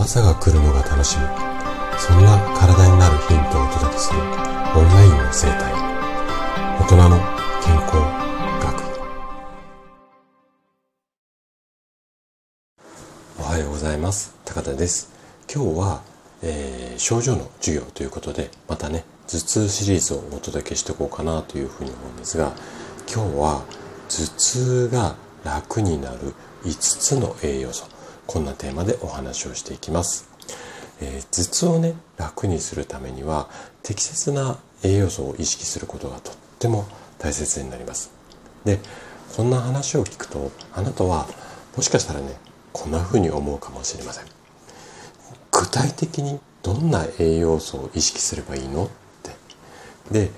朝が来るのが楽しみ。そんな体になるヒントをお届けする。オンラインの生態。大人の健康学。おはようございます。高田です。今日は、えー、症状の授業ということでまたね頭痛シリーズをお届けしていこうかなというふうに思うんですが今日は頭痛が楽になる5つの栄養素。こんなテーマでお話をしていきます、えー、頭痛をね楽にするためには適切な栄養素を意識することがとっても大切になります。でこんな話を聞くとあなたはもしかしたらねこんな風に思うかもしれません。具体的にどんな栄養素を意識すればいいの？って。で、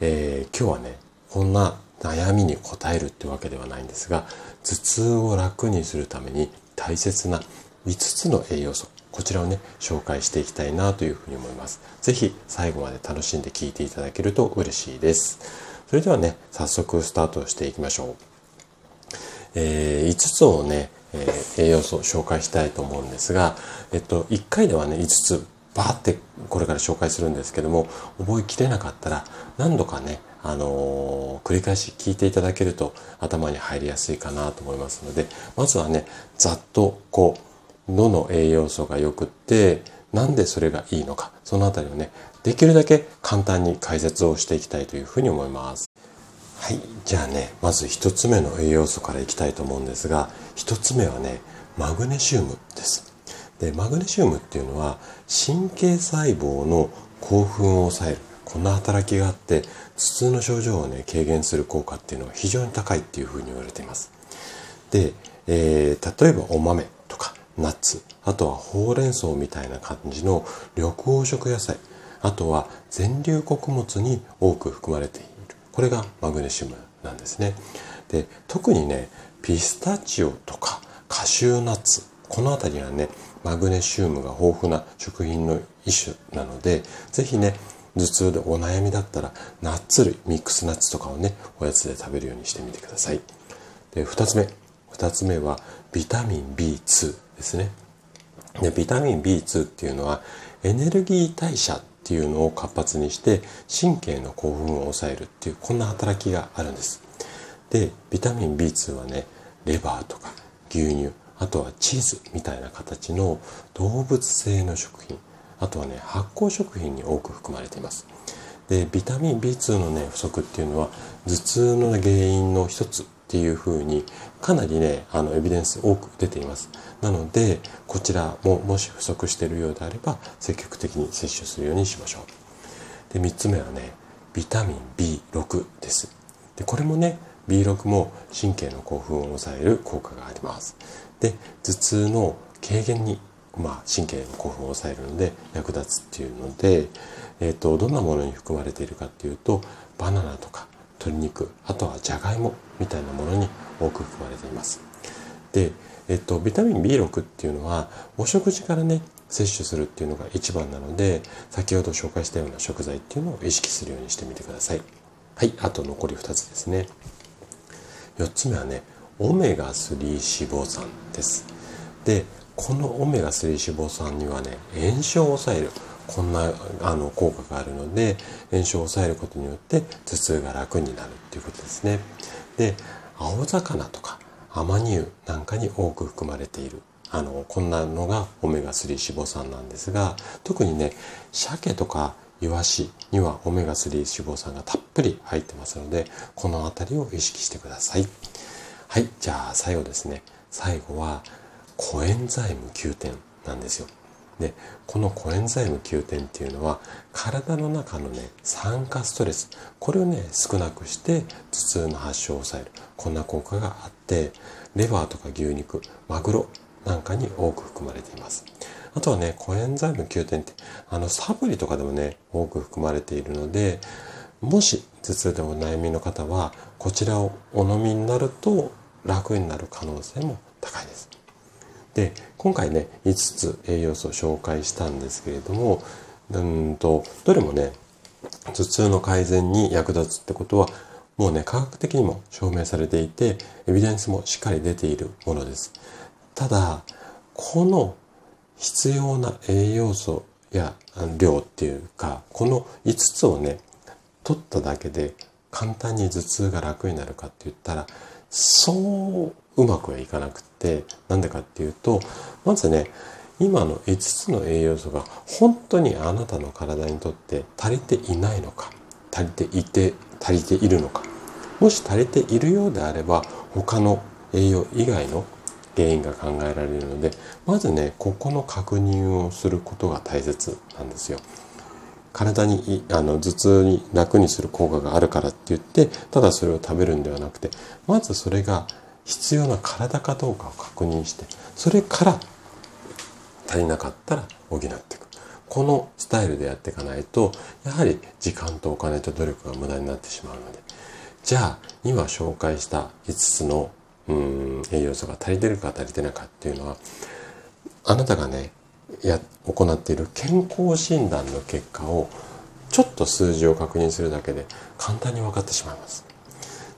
えー、今日はねこんな悩みに応えるってわけではないんですが頭痛を楽にするために大切な5つの栄養素こちらをね紹介していきたいなというふうに思います。是非最後まで楽しんで聞いていただけると嬉しいです。それではね早速スタートしていきましょう、えー、5つをね、えー、栄養素を紹介したいと思うんですが、えっと、1回ではね5つバーってこれから紹介するんですけども覚えきれなかったら何度かねあのー、繰り返し聞いていただけると頭に入りやすいかなと思いますので、まずはね、ざっとこう、どの栄養素が良くって、なんでそれがいいのか、そのあたりをね、できるだけ簡単に解説をしていきたいというふうに思います。はい。じゃあね、まず一つ目の栄養素からいきたいと思うんですが、一つ目はね、マグネシウムです。で、マグネシウムっていうのは、神経細胞の興奮を抑える。こんな働きがあって、頭痛の症状をね、軽減する効果っていうのは非常に高いっていうふうに言われています。で、えー、例えばお豆とかナッツ、あとはほうれん草みたいな感じの緑黄色野菜、あとは全粒穀物に多く含まれている。これがマグネシウムなんですね。で、特にね、ピスタチオとかカシューナッツ、この辺りはね、マグネシウムが豊富な食品の一種なので、ぜひね、頭痛でお悩みだったら、ナッツ類、ミックスナッツとかをね、おやつで食べるようにしてみてください。で、二つ目。二つ目は、ビタミン B2 ですね。で、ビタミン B2 っていうのは、エネルギー代謝っていうのを活発にして、神経の興奮を抑えるっていう、こんな働きがあるんです。で、ビタミン B2 はね、レバーとか牛乳、あとはチーズみたいな形の動物性の食品、あとはね、発酵食品に多く含まれています。で、ビタミン B2 のね、不足っていうのは、頭痛の原因の一つっていうふうに、かなりね、あの、エビデンス多く出ています。なので、こちらももし不足しているようであれば、積極的に摂取するようにしましょう。で、三つ目はね、ビタミン B6 です。で、これもね、B6 も神経の興奮を抑える効果があります。で、頭痛の軽減にまあ、神経の興奮を抑えるので役立つっていうので、えーと、どんなものに含まれているかっていうとバナナとか鶏肉あとはじゃがいもみたいなものに多く含まれています。で、えっ、ー、と、ビタミン B6 っていうのはお食事からね摂取するっていうのが一番なので先ほど紹介したような食材っていうのを意識するようにしてみてください。はい、あと残り2つですね。4つ目はねオメガ3脂肪酸です。でこのオメガ3脂肪酸にはね炎症を抑えるこんなあの効果があるので炎症を抑えることによって頭痛が楽になるっていうことですね。で青魚とかアマニ油なんかに多く含まれているあのこんなのがオメガ3脂肪酸なんですが特にね鮭とかイワシにはオメガ3脂肪酸がたっぷり入ってますのでこの辺りを意識してください。はいじゃあ最後ですね。最後はコエンザイム Q 点なんですよ。で、このコエンザイム Q 点っていうのは体の中のね、酸化ストレス、これをね、少なくして頭痛の発症を抑える。こんな効果があって、レバーとか牛肉、マグロなんかに多く含まれています。あとはね、コエンザイム Q 点って、あの、サプリとかでもね、多く含まれているので、もし頭痛でお悩みの方は、こちらをお飲みになると楽になる可能性も高いです。で今回ね5つ栄養素を紹介したんですけれどもうんとどれもね頭痛の改善に役立つってことはもうね科学的にも証明されていてエビデンスもしっかり出ているものです。ただこの必要な栄養素や量っていうか、この5つをね、取っただけで簡単に頭痛が楽になるかって言ったら、そううまくはいかなくって、なんでかっていうと、まずね、今の5つの栄養素が本当にあなたの体にとって足りていないのか、足りていて、足りているのか。もし足りているようであれば、他の栄養以外の原因が考えられるので、まずね、ここの確認をすることが大切なんですよ。体にあの頭痛に楽にする効果があるからって言ってただそれを食べるんではなくてまずそれが必要な体かどうかを確認してそれから足りなかったら補っていくこのスタイルでやっていかないとやはり時間とお金と努力が無駄になってしまうのでじゃあ今紹介した5つのうん栄養素が足りてるか足りてないかっていうのはあなたがねや行っている健康診断の結果をちょっと数字を確認するだけで簡単に分かってしまいます。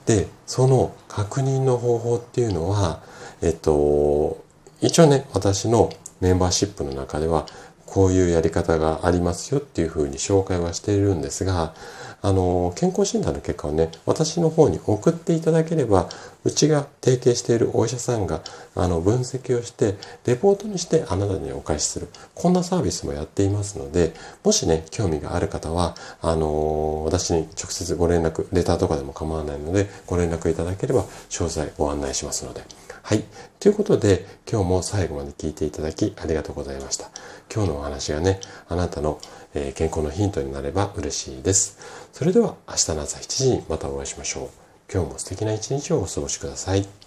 で、その確認の方法っていうのは、えっと、一応ね、私のメンバーシップの中では、こういうやり方がありますよっていうふうに紹介はしているんですが、あの、健康診断の結果をね、私の方に送っていただければ、うちが提携しているお医者さんが、あの、分析をして、レポートにしてあなたにお返しする。こんなサービスもやっていますので、もしね、興味がある方は、あの、私に直接ご連絡、レターとかでも構わないので、ご連絡いただければ、詳細ご案内しますので。はい。ということで、今日も最後まで聞いていただきありがとうございました。今日のお話がね、あなたのえ健康のヒントになれば嬉しいです。それでは明日の朝7時にまたお会いしましょう。今日も素敵な一日をお過ごしください。